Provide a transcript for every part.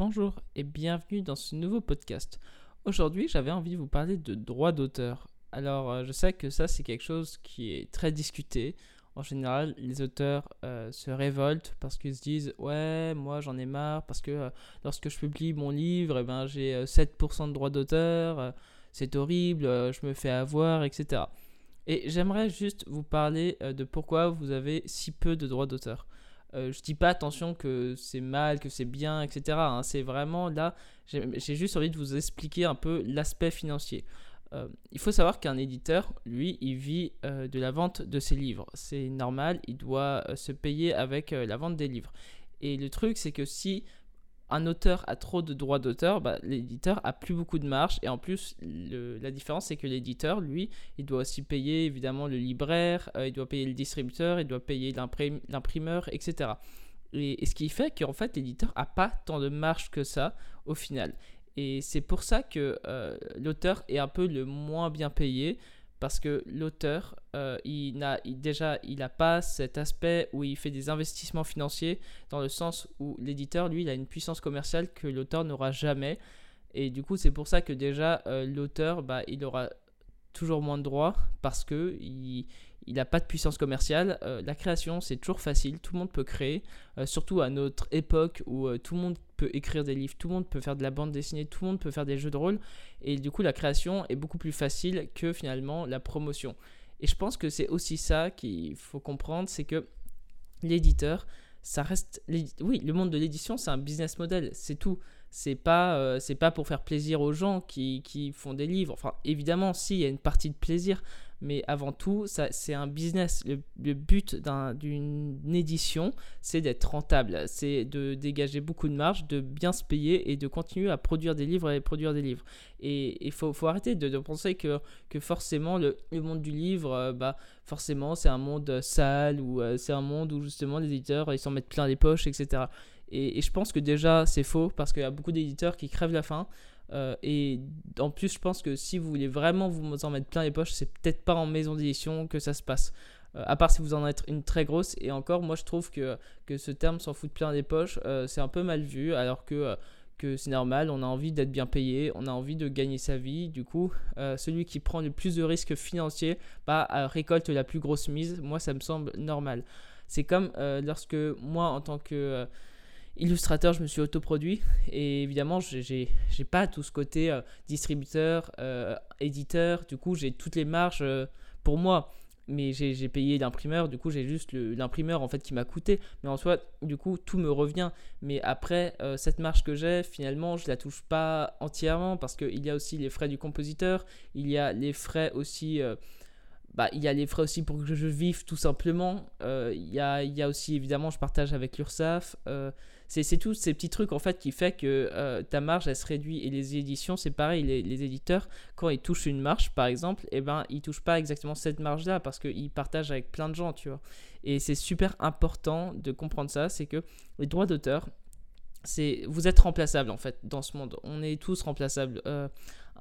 Bonjour et bienvenue dans ce nouveau podcast. Aujourd'hui, j'avais envie de vous parler de droit d'auteur. Alors, euh, je sais que ça, c'est quelque chose qui est très discuté. En général, les auteurs euh, se révoltent parce qu'ils se disent Ouais, moi j'en ai marre parce que euh, lorsque je publie mon livre, eh ben, j'ai 7% de droit d'auteur, c'est horrible, je me fais avoir, etc. Et j'aimerais juste vous parler de pourquoi vous avez si peu de droits d'auteur. Euh, je dis pas attention que c'est mal, que c'est bien, etc. Hein. C'est vraiment là, j'ai juste envie de vous expliquer un peu l'aspect financier. Euh, il faut savoir qu'un éditeur, lui, il vit euh, de la vente de ses livres. C'est normal, il doit se payer avec la vente des livres. Et le truc, c'est que si un auteur a trop de droits d'auteur, bah, l'éditeur a plus beaucoup de marge. Et en plus, la différence, c'est que l'éditeur, lui, il doit aussi payer évidemment le libraire, euh, il doit payer le distributeur, il doit payer l'imprimeur, etc. Et, ce qui fait qu'en fait, l'éditeur n'a pas tant de marge que ça au final. Et c'est pour ça que euh, l'auteur est un peu le moins bien payé parce que l'auteur, euh, il n'a déjà, il n'a pas cet aspect où il fait des investissements financiers, dans le sens où l'éditeur, lui, il a une puissance commerciale que l'auteur n'aura jamais. Et du coup, c'est pour ça que déjà, euh, l'auteur, bah, il aura toujours moins de droits, parce que il, il n'a pas de puissance commerciale. Euh, la création, c'est toujours facile, tout le monde peut créer, euh, surtout à notre époque où euh, tout le monde peut écrire des livres, tout le monde peut faire de la bande dessinée, tout le monde peut faire des jeux de rôle, et du coup la création est beaucoup plus facile que finalement la promotion. Et je pense que c'est aussi ça qu'il faut comprendre, c'est que l'éditeur, ça reste... Oui, le monde de l'édition, c'est un business model, c'est tout. C'est pas pas pour faire plaisir aux gens qui, qui, font des livres. Enfin évidemment si y a une partie de plaisir mais avant tout, c'est un business. Le, but d'une édition, c'est d'être rentable, c'est de dégager beaucoup de marge, de bien se payer et de continuer à produire des livres et produire des livres. Et il faut, arrêter de, penser que, que forcément le, monde du livre, euh, bah, forcément c'est un monde sale ou euh, c'est un monde où justement les éditeurs ils s'en mettent plein les poches, etc. Et, et je pense que déjà c'est faux parce qu'il y a beaucoup d'éditeurs qui crèvent la faim. Euh, et en plus, je pense que si vous voulez vraiment vous en mettre plein les poches, c'est peut-être pas en maison d'édition que ça se passe. Euh, à part si vous en êtes une très grosse. Et encore, moi je trouve que, que ce terme s'en fout plein des poches, euh, c'est un peu mal vu, alors que, que c'est normal, on a envie d'être bien payé, on a envie de gagner sa vie. Du coup, celui qui prend le plus de risques financiers bah, récolte la plus grosse mise. Moi, ça me semble normal. C'est comme lorsque moi, en tant que illustrateur, je me suis autoproduit et évidemment, j'ai pas tout ce côté euh, distributeur, euh, éditeur. Du coup, j'ai toutes les marges euh, pour moi, mais j'ai payé l'imprimeur. Du coup, j'ai juste l'imprimeur en fait qui m'a coûté. Mais en soi, du coup, tout me revient. Mais après, cette marge que j'ai, finalement, je la touche pas entièrement parce qu'il y a aussi les frais du compositeur, il y a les frais aussi. Bah, il y a les frais aussi pour que je vive tout simplement. il, y a, il y a aussi évidemment, je partage avec l'URSSAF. C'est tous ces petits trucs en fait qui fait que euh, ta marge elle se réduit. Et les éditions, c'est pareil, les, éditeurs, quand ils touchent une marge par exemple, et eh ben ils touchent pas exactement cette marge là parce qu'ils partagent avec plein de gens, tu vois. Et c'est super important de comprendre ça, c'est que les droits d'auteur, c'est vous êtes remplaçable en fait dans ce monde. On est tous remplaçables. Euh,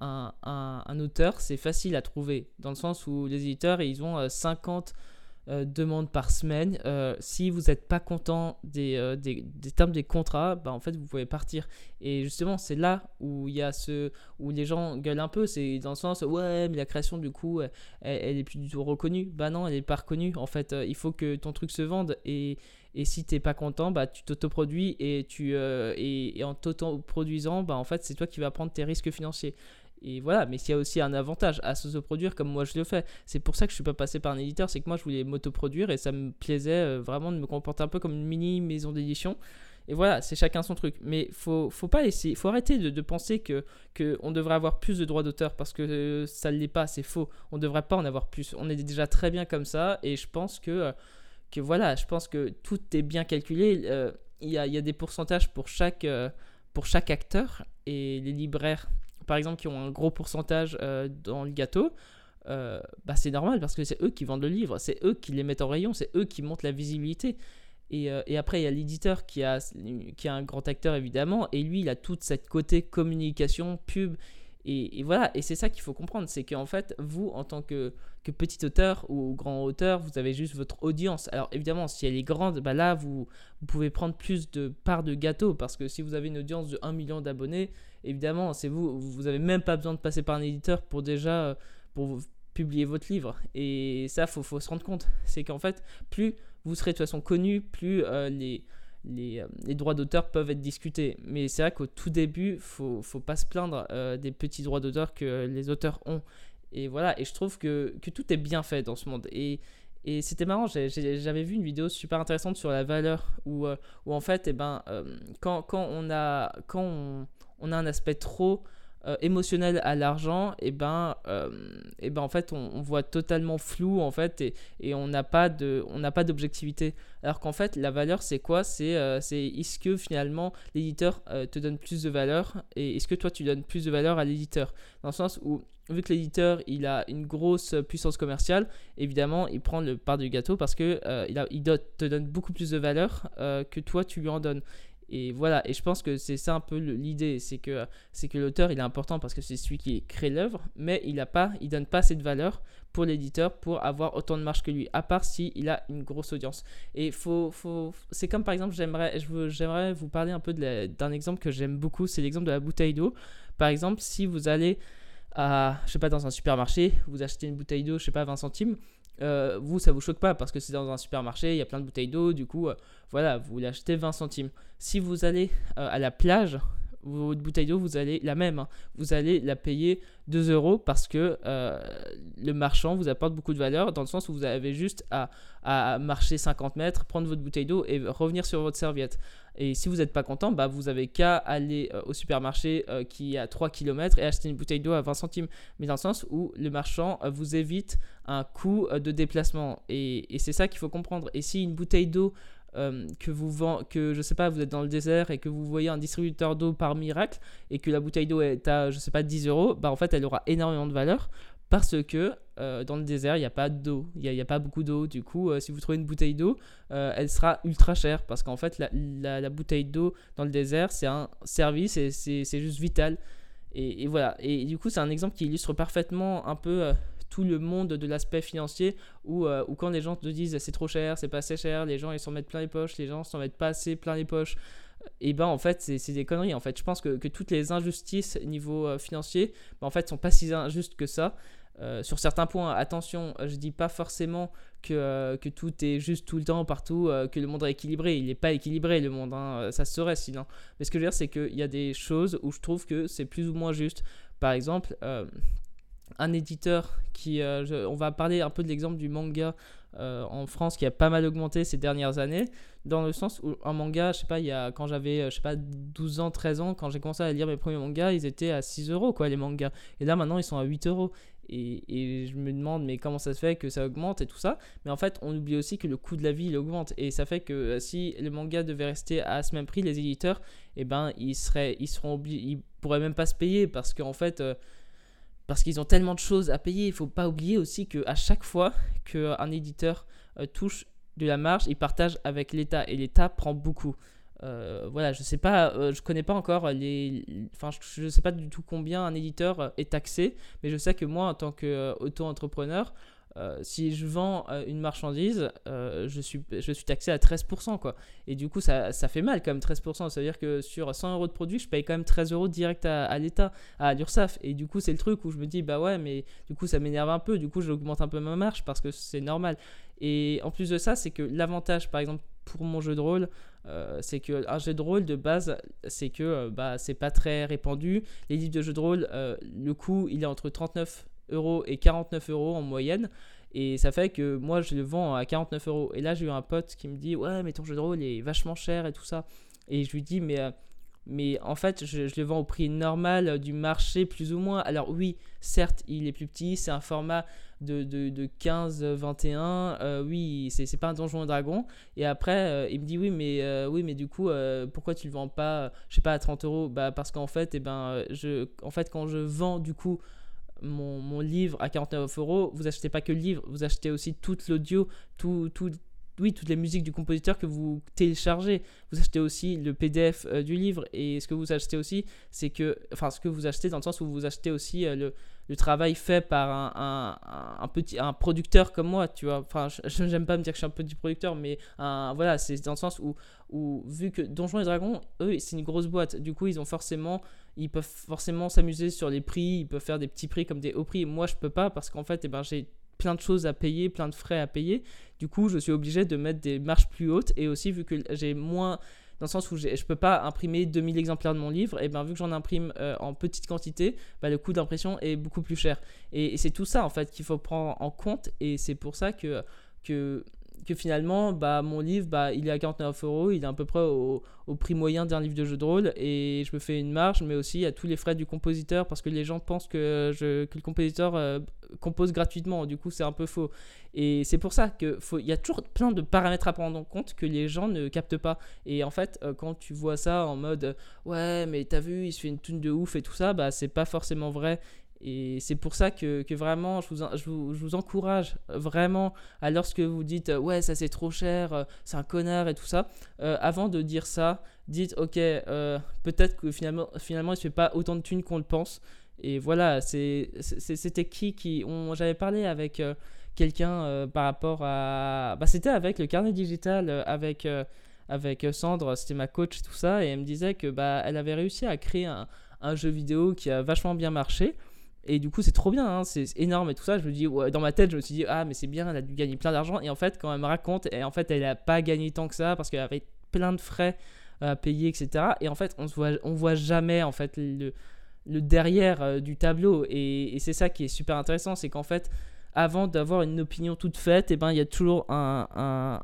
un, un, auteur, c'est facile à trouver dans le sens où les éditeurs, ils ont 50 euh, euh, demande par semaine. Euh, si vous n'êtes pas content euh, des, des, termes des contrats, bah, en fait, vous pouvez partir. Et justement, c'est là où y a ce où les gens gueulent un peu. C'est dans le sens, ouais, mais la création, du coup, elle, elle, est plus du tout reconnue. Bah non, elle n'est pas reconnue. En fait, il faut que ton truc se vende. Et, et si t'es pas content, bah tu t'autoproduis et tu et, en t'autoproduisant, bah en fait c'est toi qui vas prendre tes risques financiers. Et voilà, mais s'il y a aussi un avantage à s'autoproduire comme moi je le fais. C'est pour ça que je suis pas passé par un éditeur, c'est que moi je voulais m'autoproduire et ça me plaisait euh, vraiment de me comporter un peu comme une mini maison d'édition. Et voilà, c'est chacun son truc. Mais faut, faut pas essayer, faut arrêter de, penser que, devrait avoir plus de droits d'auteur parce que euh, ça ne l'est pas, c'est faux. On ne devrait pas en avoir plus. On est déjà très bien comme ça et je pense que, euh, que voilà, je pense que tout est bien calculé. Il y, a, y, a, des pourcentages pour chaque, pour chaque acteur et les libraires par exemple, qui ont un gros pourcentage euh, dans le gâteau, euh, bah, c'est normal parce que c'est eux qui vendent le livre, c'est eux qui les mettent en rayon, c'est eux qui montent la visibilité. Et, euh, et après, il y a l'éditeur qui a, qui a un grand acteur évidemment, et lui, il a toute cette côté communication, pub. Et, voilà, et c'est ça qu'il faut comprendre, c'est qu'en fait, vous, en tant que, que, petit auteur ou grand auteur, vous avez juste votre audience. Alors évidemment, si elle est grande, bah là, vous, pouvez prendre plus de parts de gâteau, parce que si vous avez une audience de 1 million d'abonnés, évidemment, c'est vous, vous n'avez même pas besoin de passer par un éditeur pour déjà pour publier votre livre. Et ça, il faut, faut, se rendre compte, c'est qu'en fait, plus vous serez de toute façon connu, plus euh, les euh, les, droits d'auteur peuvent être discutés. Mais c'est vrai qu'au tout début, faut, faut pas se plaindre euh, des petits droits d'auteur que les auteurs ont. Et voilà, et je trouve que, tout est bien fait dans ce monde. Et, c'était marrant, j'avais vu une vidéo super intéressante sur la valeur, où, euh, en fait, eh ben, quand, on a un aspect trop euh, émotionnel à l'argent, et eh ben, euh, eh ben en fait on, voit totalement flou en fait et, et on n'a pas d'objectivité. Alors qu'en fait la valeur c'est quoi? C'est euh, c'est est-ce que finalement l'éditeur te donne plus de valeur? Et est-ce que toi tu donnes plus de valeur à l'éditeur? Dans le sens où vu que l'éditeur il a une grosse puissance commerciale, évidemment il prend le part du gâteau parce que il, il te donne beaucoup plus de valeur que toi tu lui en donnes. Et voilà, et je pense que c'est ça un peu l'idée, c'est que, c'est que l'auteur il est important parce que c'est celui qui crée l'œuvre, mais il a pas, il donne pas cette valeur pour l'éditeur pour avoir autant de marge que lui, à part si il a une grosse audience. Et faut, faut, c'est comme par exemple, j'aimerais, j'aimerais vous parler un peu d'un exemple que j'aime beaucoup, c'est l'exemple de la bouteille d'eau. Par exemple, si vous allez à, je sais pas, dans un supermarché, vous achetez une bouteille d'eau, je sais pas, 20 centimes, euh, vous, ça vous choque pas parce que c'est dans un supermarché, il y a plein de bouteilles d'eau, du coup, euh, voilà, vous l'achetez 20 centimes. Si vous allez euh, à la plage, votre bouteille d'eau, vous allez la même, hein, vous allez la payer 2 euros parce que le marchand vous apporte beaucoup de valeur dans le sens où vous avez juste à, à marcher 50 mètres, prendre votre bouteille d'eau et revenir sur votre serviette. Et si vous n'êtes pas content, bah, vous avez qu'à aller au supermarché qui est à 3 km et acheter une bouteille d'eau à 20 centimes. Mais dans le sens où le marchand vous évite un coût de déplacement. Et, et c'est ça qu'il faut comprendre. Et si une bouteille d'eau euh, que vous vend, que je sais pas, vous êtes dans le désert et que vous voyez un distributeur d'eau par miracle et que la bouteille d'eau est à, je sais pas, 10 euros, bah en fait elle aura énormément de valeur parce que euh, dans le désert il n'y a pas d'eau, il n'y a, pas beaucoup d'eau. Du coup, euh, si vous trouvez une bouteille d'eau, elle sera ultra chère parce qu'en fait la, bouteille d'eau dans le désert c'est un service et c'est juste vital. Et, et, voilà. Et du coup, c'est un exemple qui illustre parfaitement un peu tout le monde de l'aspect financier où, euh, quand les gens te disent c'est trop cher, c'est pas assez cher, les gens ils s'en mettent plein les poches, les gens s'en mettent pas assez plein les poches, et ben en fait c'est des conneries en fait. Je pense que, que toutes les injustices niveau euh, financier ben, en fait sont pas si injustes que ça. Euh, sur certains points, attention, je dis pas forcément que, que tout est juste tout le temps, partout, que le monde est équilibré. Il n'est pas équilibré le monde, hein, ça serait sinon. Mais ce que je veux dire, c'est qu'il y a des choses où je trouve que c'est plus ou moins juste. Par exemple, un éditeur qui. Euh, on va parler un peu de l'exemple du manga euh, en France qui a pas mal augmenté ces dernières années, dans le sens où un manga, je sais pas, il y a, quand j'avais, euh, je sais pas, 12 ans, 13 ans, quand j'ai commencé à lire mes premiers mangas, ils étaient à 6 euros, quoi, les mangas. Et là, maintenant, ils sont à 8 euros. Et, je me demande, mais comment ça se fait que ça augmente et tout ça? Mais en fait, on oublie aussi que le coût de la vie, il augmente. Et ça fait que si le manga devait rester à ce même prix, les éditeurs, eh ben, ils, seraient, ils, seront ils pourraient même pas se payer parce qu'en fait parce qu'ils ont tellement de choses à payer. Il faut pas oublier aussi qu'à chaque fois qu'un éditeur euh, touche de la marge, il partage avec l'État et l'État prend beaucoup. Euh, voilà, je sais pas, euh, je connais pas encore les, enfin, je, ne sais pas du tout combien un éditeur est taxé, mais je sais que moi, en tant qu'auto-entrepreneur, euh, si je vends euh, une marchandise, euh, je, suis, je suis taxé à 13%. Quoi. Et du coup, ça, ça fait mal quand même 13%. Ça veut dire que sur 100 euros de produit, je paye quand même 13 euros direct à, l'État, à l'URSSAF. Et du coup, c'est le truc où je me dis, bah ouais, mais du coup, ça m'énerve un peu. Du coup, j'augmente un peu ma marge parce que c'est normal. Et en plus de ça, c'est que l'avantage, par exemple, pour mon jeu de rôle, c'est que un jeu de rôle de base, c'est que bah, c'est pas très répandu. Les livres de jeu de rôle, le coût, il est entre 39 euros et 49 euros en moyenne. Et ça fait que moi, je le vends à 49 euros. Et là, j'ai eu un pote qui me dit Ouais, mais ton jeu de rôle est vachement cher et tout ça. Et je lui dis Mais, euh, mais en fait, je, le vends au prix normal du marché, plus ou moins. Alors, oui, certes, il est plus petit. C'est un format de, de, de 15-21. Euh, oui, c'est pas un donjon et dragon. Et après, euh, il me dit Oui, mais, oui, mais du coup, pourquoi tu le vends pas, je sais pas, à 30 euros? Bah, Parce qu'en fait, et eh ben, je, en fait, quand je vends, du coup, mon, livre à 49 euros, vous achetez pas que le livre, vous achetez aussi toute l'audio, tout, tout, oui, toutes les musiques du compositeur que vous téléchargez. Vous achetez aussi le PDF euh, du livre. Et ce que vous achetez aussi, c'est que. Enfin, ce que vous achetez dans le sens où vous achetez aussi euh, le, le, travail fait par un, petit, producteur comme moi, tu vois. Enfin, j'aime pas me dire que je suis un petit producteur, mais voilà, c'est dans le sens où, où, vu que Donjons et Dragons, eux, c'est une grosse boîte. Du coup, ils ont forcément. Ils peuvent forcément s'amuser sur les prix, ils peuvent faire des petits prix comme des hauts prix. Moi, je peux pas parce qu'en fait, eh ben, j'ai plein de choses à payer, plein de frais à payer. Du coup, je suis obligé de mettre des marges plus hautes et aussi vu que j'ai moins dans le sens où je ne peux pas imprimer 2000 exemplaires de mon livre, et bien vu que j'en imprime euh, en petite quantité, bah, le coût d'impression est beaucoup plus cher. Et, c'est tout ça en fait qu'il faut prendre en compte, et c'est pour ça que, que que finalement, bah, mon livre, bah, il est à 49 euros, il est à peu près au, prix moyen d'un livre de jeu de rôle, et je me fais une marge, mais aussi à tous les frais du compositeur, parce que les gens pensent que, je, que le compositeur euh, compose gratuitement, du coup c'est un peu faux. Et c'est pour ça qu'il y a toujours plein de paramètres à prendre en compte que les gens ne captent pas. Et en fait, euh, quand tu vois ça en mode, ouais, mais t'as vu, il se fait une tune de ouf et tout ça, bah c'est pas forcément vrai. Et c'est pour ça que, que vraiment, je vous, je, vous, encourage vraiment, à lorsque vous dites ouais, ça c'est trop cher, euh, c'est un connard et tout ça, euh, avant de dire ça, dites ok, euh, peut-être que finalement, finalement il se fait pas autant de thunes qu'on le pense. Et voilà, c'était qui qui. J'avais parlé avec quelqu'un par rapport à. Bah, c'était avec le carnet digital, avec avec Sandre, c'était ma coach, tout ça, et elle me disait que bah, elle avait réussi à créer un, un, jeu vidéo qui a vachement bien marché. Et du coup, c'est trop bien, hein, c'est énorme et tout ça. Je me dis, dans ma tête, je me suis dit, ah, mais c'est bien, elle a dû gagner plein d'argent. Et en fait, quand elle me raconte, et en fait, elle n'a pas gagné tant que ça parce qu'elle avait plein de frais à payer, etc. Et en fait, on voit, on voit jamais en fait le, le derrière euh, du tableau. Et c'est ça qui est super intéressant, c'est qu'en fait, avant d'avoir une opinion toute faite, eh ben, il y a toujours un,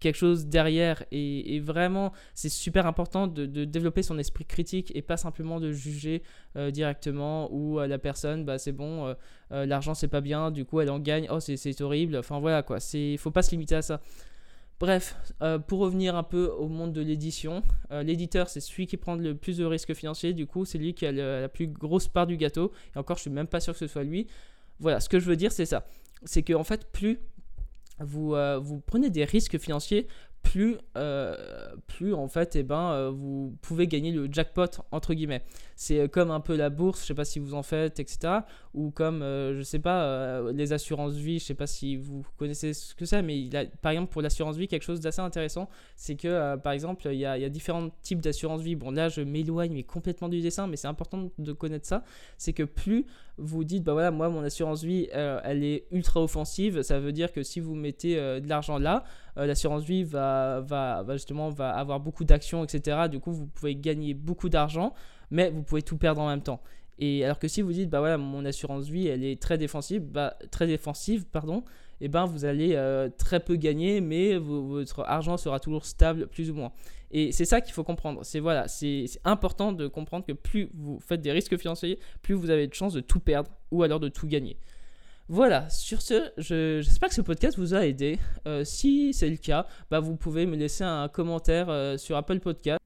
quelque chose derrière. Et, vraiment, c'est super important de, développer son esprit critique et pas simplement de juger euh, directement ou la personne, bah, c'est bon, euh, euh, l'argent c'est pas bien, du coup elle en gagne, oh c'est horrible. Enfin voilà quoi, il faut pas se limiter à ça. Bref, pour revenir un peu au monde de l'édition, l'éditeur c'est celui qui prend le plus de risques financiers, du coup c'est lui qui a la plus grosse part du gâteau, et encore je suis même pas sûr que ce soit lui. Voilà, ce que je veux dire, c'est ça. C'est que en fait, plus vous, euh, vous prenez des risques financiers, plus, euh, plus en fait, eh ben, euh, vous pouvez gagner le jackpot entre guillemets. C'est comme un peu la bourse, je sais pas si vous en faites, etc. Ou comme, je sais pas, les assurances vie, je sais pas si vous connaissez ce que c'est, mais il a, par exemple pour l'assurance vie, quelque chose d'assez intéressant, c'est que par exemple, il y, a, différents types d'assurance vie. Bon, là, je m'éloigne complètement du dessin, mais c'est important de connaître ça. C'est que plus vous dites, bah voilà, moi, mon assurance vie, euh, elle est ultra offensive. Ça veut dire que si vous mettez euh, de l'argent là, euh, l'assurance vie va, va, justement va avoir beaucoup d'actions, etc. Du coup, vous pouvez gagner beaucoup d'argent, mais vous pouvez tout perdre en même temps. Et alors que si vous dites, bah voilà, mon assurance vie, elle est très défensive, bah, très défensive, pardon, eh ben vous allez très peu gagner, mais votre argent sera toujours stable, plus ou moins. Et c'est ça qu'il faut comprendre. C'est voilà, c'est important de comprendre que plus vous faites des risques financiers, plus vous avez de chances de tout perdre ou alors de tout gagner. Voilà, sur ce, j'espère que ce podcast vous a aidé. Euh, si c'est le cas, bah, vous pouvez me laisser un commentaire euh, sur Apple Podcast.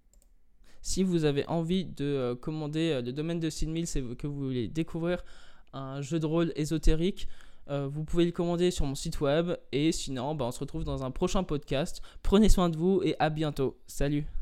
Si vous avez envie de euh, commander le domaine de 6000, c'est que vous voulez découvrir un jeu de rôle ésotérique, euh, vous pouvez le commander sur mon site web. Et sinon, bah, on se retrouve dans un prochain podcast. Prenez soin de vous et à bientôt. Salut